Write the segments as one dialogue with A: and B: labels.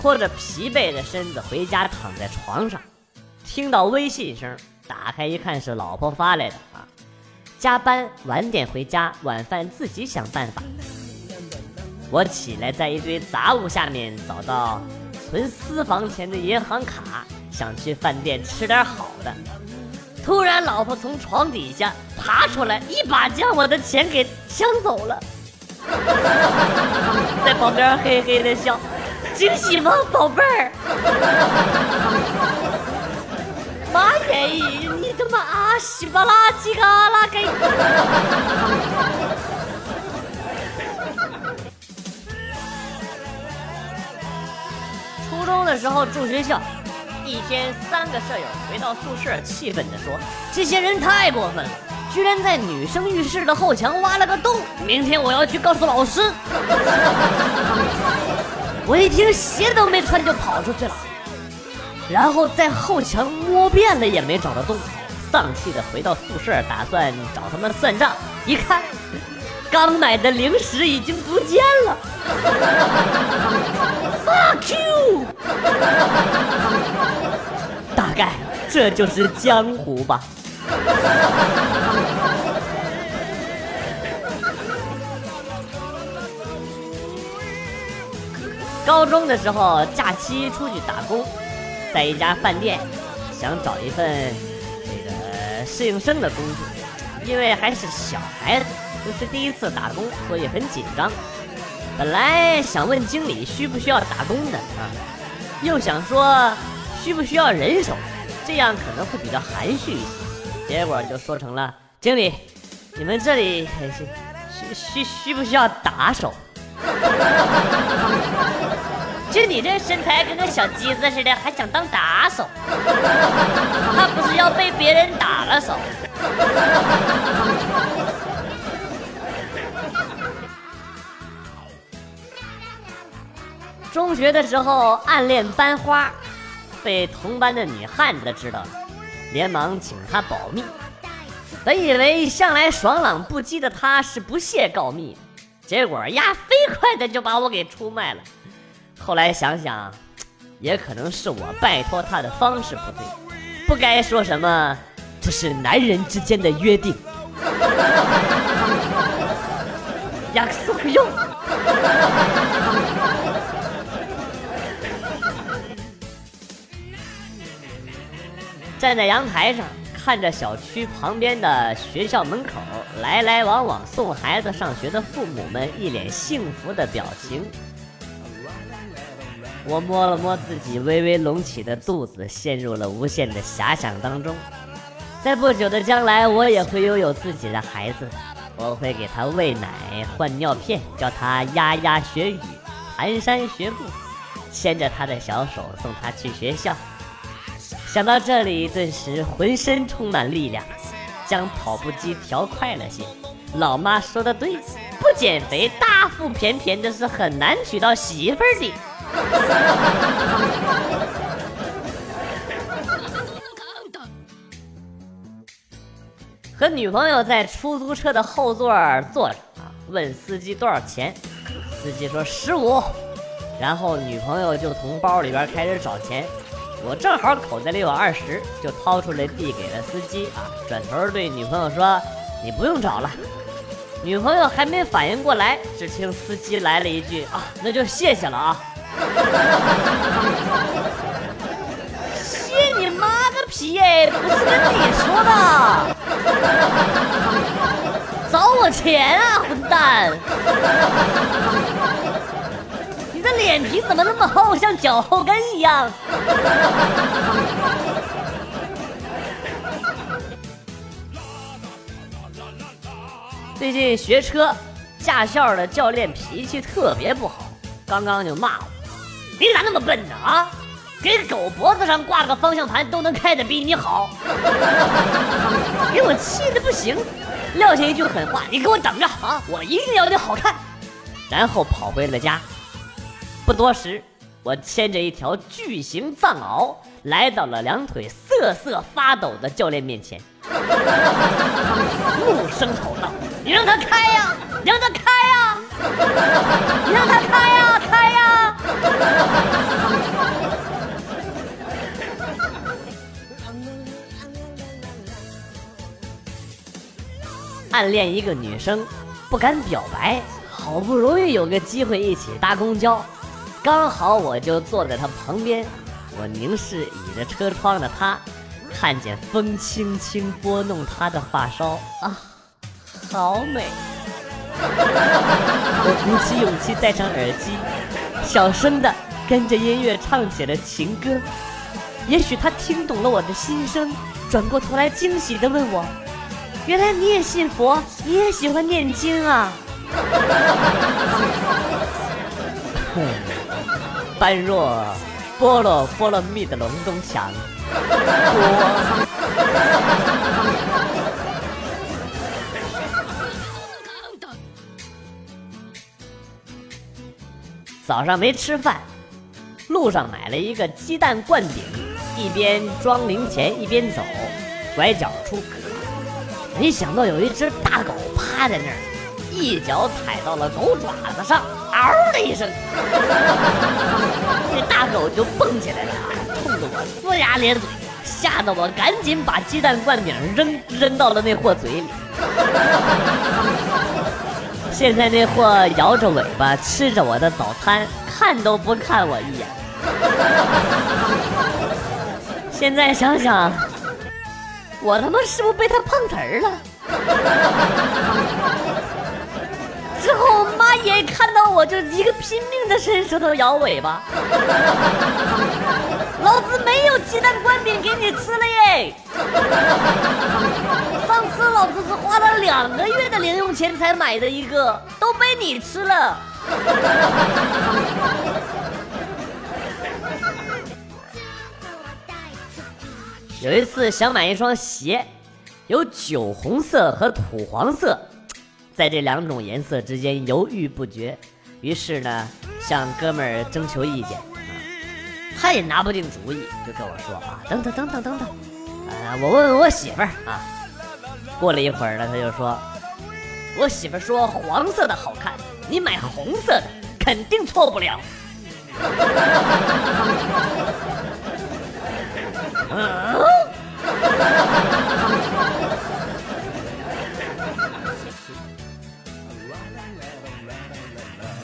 A: 拖着疲惫的身子回家，躺在床上，听到微信声，打开一看是老婆发来的啊，加班晚点回家，晚饭自己想办法。我起来，在一堆杂物下面找到存私房钱的银行卡，想去饭店吃点好的。突然，老婆从床底下爬出来，一把将我的钱给抢走了，在旁边嘿嘿的笑：“惊喜吗，宝贝儿？”妈耶！你他妈啊，稀巴拉几个拉给！初中的时候住学校。一天，三个舍友回到宿舍，气愤地说：“这些人太过分了，居然在女生浴室的后墙挖了个洞！明天我要去告诉老师。”我一听，鞋都没穿就跑出去了，然后在后墙摸遍了也没找到洞，丧气的回到宿舍，打算找他们算账。一看，刚买的零食已经不见了。Fuck you！大概这就是江湖吧。高中的时候，假期出去打工，在一家饭店，想找一份这个适应生的工作，因为还是小孩子，又是第一次打工，所以很紧张。本来想问经理需不需要打工的啊，又想说。需不需要人手？这样可能会比较含蓄一些。结果就说成了经理，你们这里需需需不需要打手？就你这身材跟个小鸡子似的，还想当打手？怕不是要被别人打了手？中学的时候暗恋班花。被同班的女汉子知道了，连忙请他保密。本以为向来爽朗不羁的他是不屑告密，结果呀，飞快的就把我给出卖了。后来想想，也可能是我拜托他的方式不对，不该说什么这是男人之间的约定。亚克苏克哟。站在阳台上，看着小区旁边的学校门口来来往往送孩子上学的父母们一脸幸福的表情，我摸了摸自己微微隆起的肚子，陷入了无限的遐想当中。在不久的将来，我也会拥有自己的孩子，我会给他喂奶、换尿片，教他牙牙学语、蹒跚学步，牵着他的小手送他去学校。想到这里，顿时浑身充满力量，将跑步机调快了些。老妈说的对，不减肥，大腹便便的是很难娶到媳妇儿的。和女朋友在出租车的后座坐着啊，问司机多少钱，司机说十五，然后女朋友就从包里边开始找钱。我正好口袋里有二十，就掏出来递给了司机啊！转头对女朋友说：“你不用找了。”女朋友还没反应过来，只听司机来了一句：“啊，那就谢谢了啊！”谢你妈个屁哎！不是跟你说的，找我钱啊，混蛋！你的脸皮怎么那么厚，像脚后跟一样？最近学车，驾校的教练脾气特别不好，刚刚就骂我：“你咋那么笨呢？啊，给狗脖子上挂个方向盘都能开的比你好。”给我气的不行，撂下一句狠话：“你给我等着啊，我一定要你好看。”然后跑回了家。不多时我牵着一条巨型藏獒来到了两腿瑟瑟发抖的教练面前。怒声吼道你让他开呀你让他开呀你让他开呀开呀！暗恋一个女生不敢表白好不容易有个机会一起搭公交刚好我就坐在他旁边，我凝视倚着车窗的他，看见风轻轻拨弄他的发梢，啊，好美！我鼓起勇气戴上耳机，小声的跟着音乐唱起了情歌。也许他听懂了我的心声，转过头来惊喜的问我。原来你也信佛，你也喜欢念经啊！般若波罗波罗蜜的隆咚锵，早上没吃饭，路上买了一个鸡蛋灌饼，一边装零钱一边走，拐角处。没想到有一只大狗趴在那儿，一脚踩到了狗爪子上，嗷的一声，这大狗就蹦起来了，冲着我呲牙咧嘴，吓得我赶紧把鸡蛋灌饼扔扔到了那货嘴里。现在那货摇着尾巴吃着我的早餐，看都不看我一眼。现在想想。我他妈是不是被他碰瓷儿了？之后妈也看到我就一个拼命的伸舌头摇尾巴，老子没有鸡蛋灌饼给你吃了耶！上次老子是花了两个月的零用钱才买的一个，都被你吃了。有一次想买一双鞋，有酒红色和土黄色，在这两种颜色之间犹豫不决，于是呢向哥们儿征求意见，啊他也拿不定主意，就跟我说啊，等等等等等等，啊，我问问我媳妇儿啊。过了一会儿呢，他就说，我媳妇儿说黄色的好看，你买红色的肯定错不了。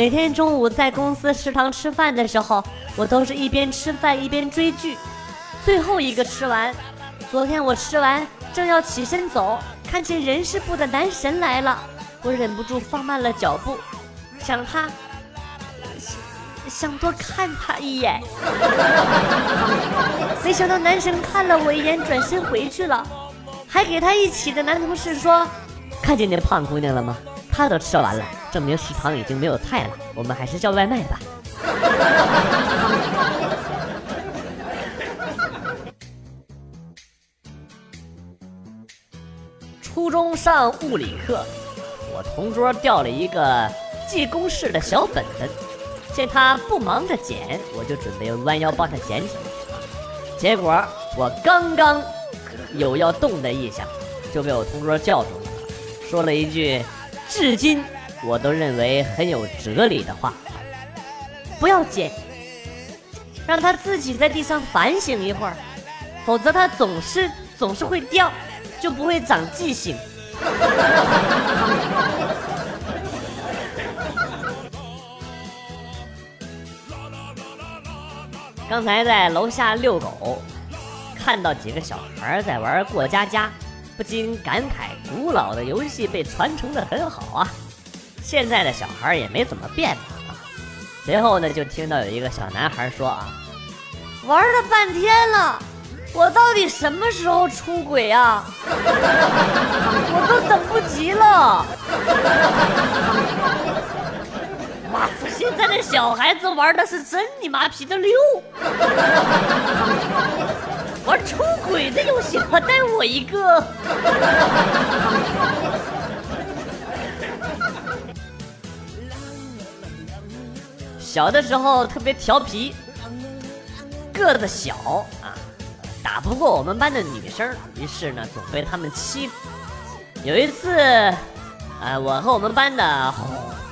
A: 每天中午在公司食堂吃饭的时候，我都是一边吃饭一边追剧。最后一个吃完，昨天我吃完正要起身走，看见人事部的男神来了，我忍不住放慢了脚步，想他。想多看他一眼，没想到男神看了我一眼，转身回去了，还给他一起的男同事说：“看见那胖姑娘了吗？他都吃完了，证明食堂已经没有菜了，我们还是叫外卖吧。”初中上物理课，我同桌掉了一个记公式的小本本。见他不忙着捡，我就准备弯腰帮他捡起来。结果我刚刚有要动的意向，就被我同桌叫住了，说了一句至今我都认为很有哲理的话：“不要捡，让他自己在地上反省一会儿，否则他总是总是会掉，就不会长记性。”刚才在楼下遛狗，看到几个小孩在玩过家家，不禁感慨古老的游戏被传承的很好啊！现在的小孩也没怎么变吧？随后呢，就听到有一个小男孩说啊：“玩了半天了，我到底什么时候出轨啊？我都等不及了！”妈，现在的小孩子玩的是真你妈皮的溜！玩出轨的游戏还带我一个。小的时候特别调皮，个子小啊，打不过我们班的女生，于是呢总被他们欺负。有一次，呃，我和我们班的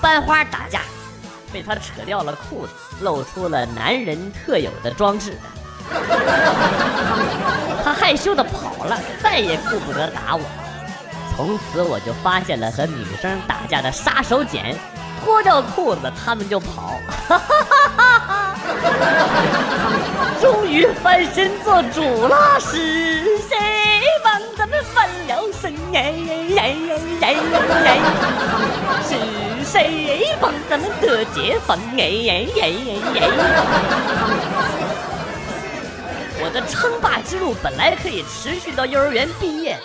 A: 班花打架。被他扯掉了裤子，露出了男人特有的装置。他害羞的跑了，再也顾不得打我。
B: 从此我就发现了和女生打架的杀手锏，脱掉裤子他们就跑。终于翻身做主了，是谁帮咱们翻了身？哎哎哎哎是谁帮咱们得解放？哎哎哎哎我的称霸之路本来可以持续到幼儿园毕业，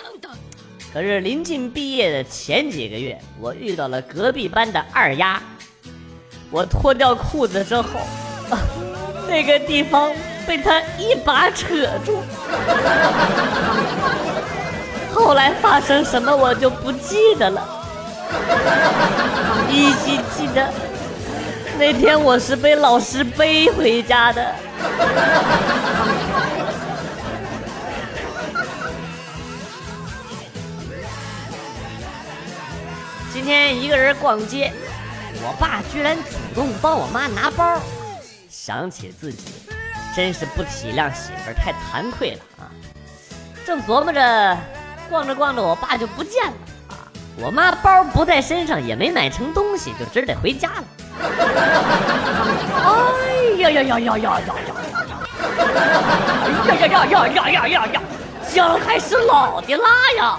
B: 可是临近毕业的前几个月，我遇到了隔壁班的二丫。我脱掉裤子之后，啊，那个地方被他一把扯住。后来发生什么我就不记得了，依稀记得那天我是被老师背回家的。今天一个人逛街。我爸居然主动帮我妈拿包，想起自己真是不体谅媳妇儿，太惭愧了啊！正琢磨着，逛着逛着，我爸就不见了啊！我妈包不在身上，也没买成东西，就只得回家了。哎呀呀呀呀呀呀呀呀！哎呀呀呀呀呀呀呀呀！姜还是老的辣呀！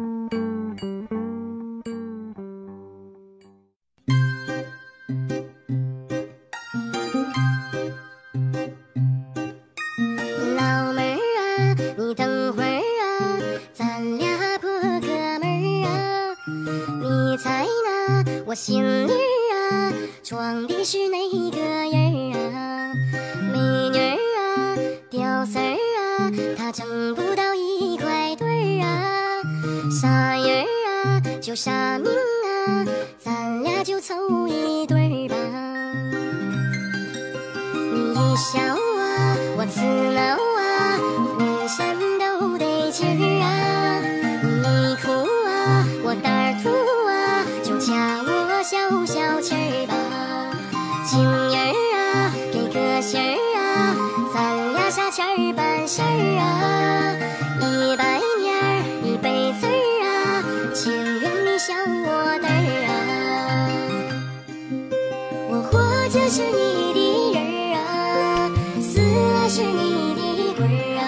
B: 你笑我，我自了。是你的鬼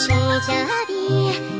B: 谁家的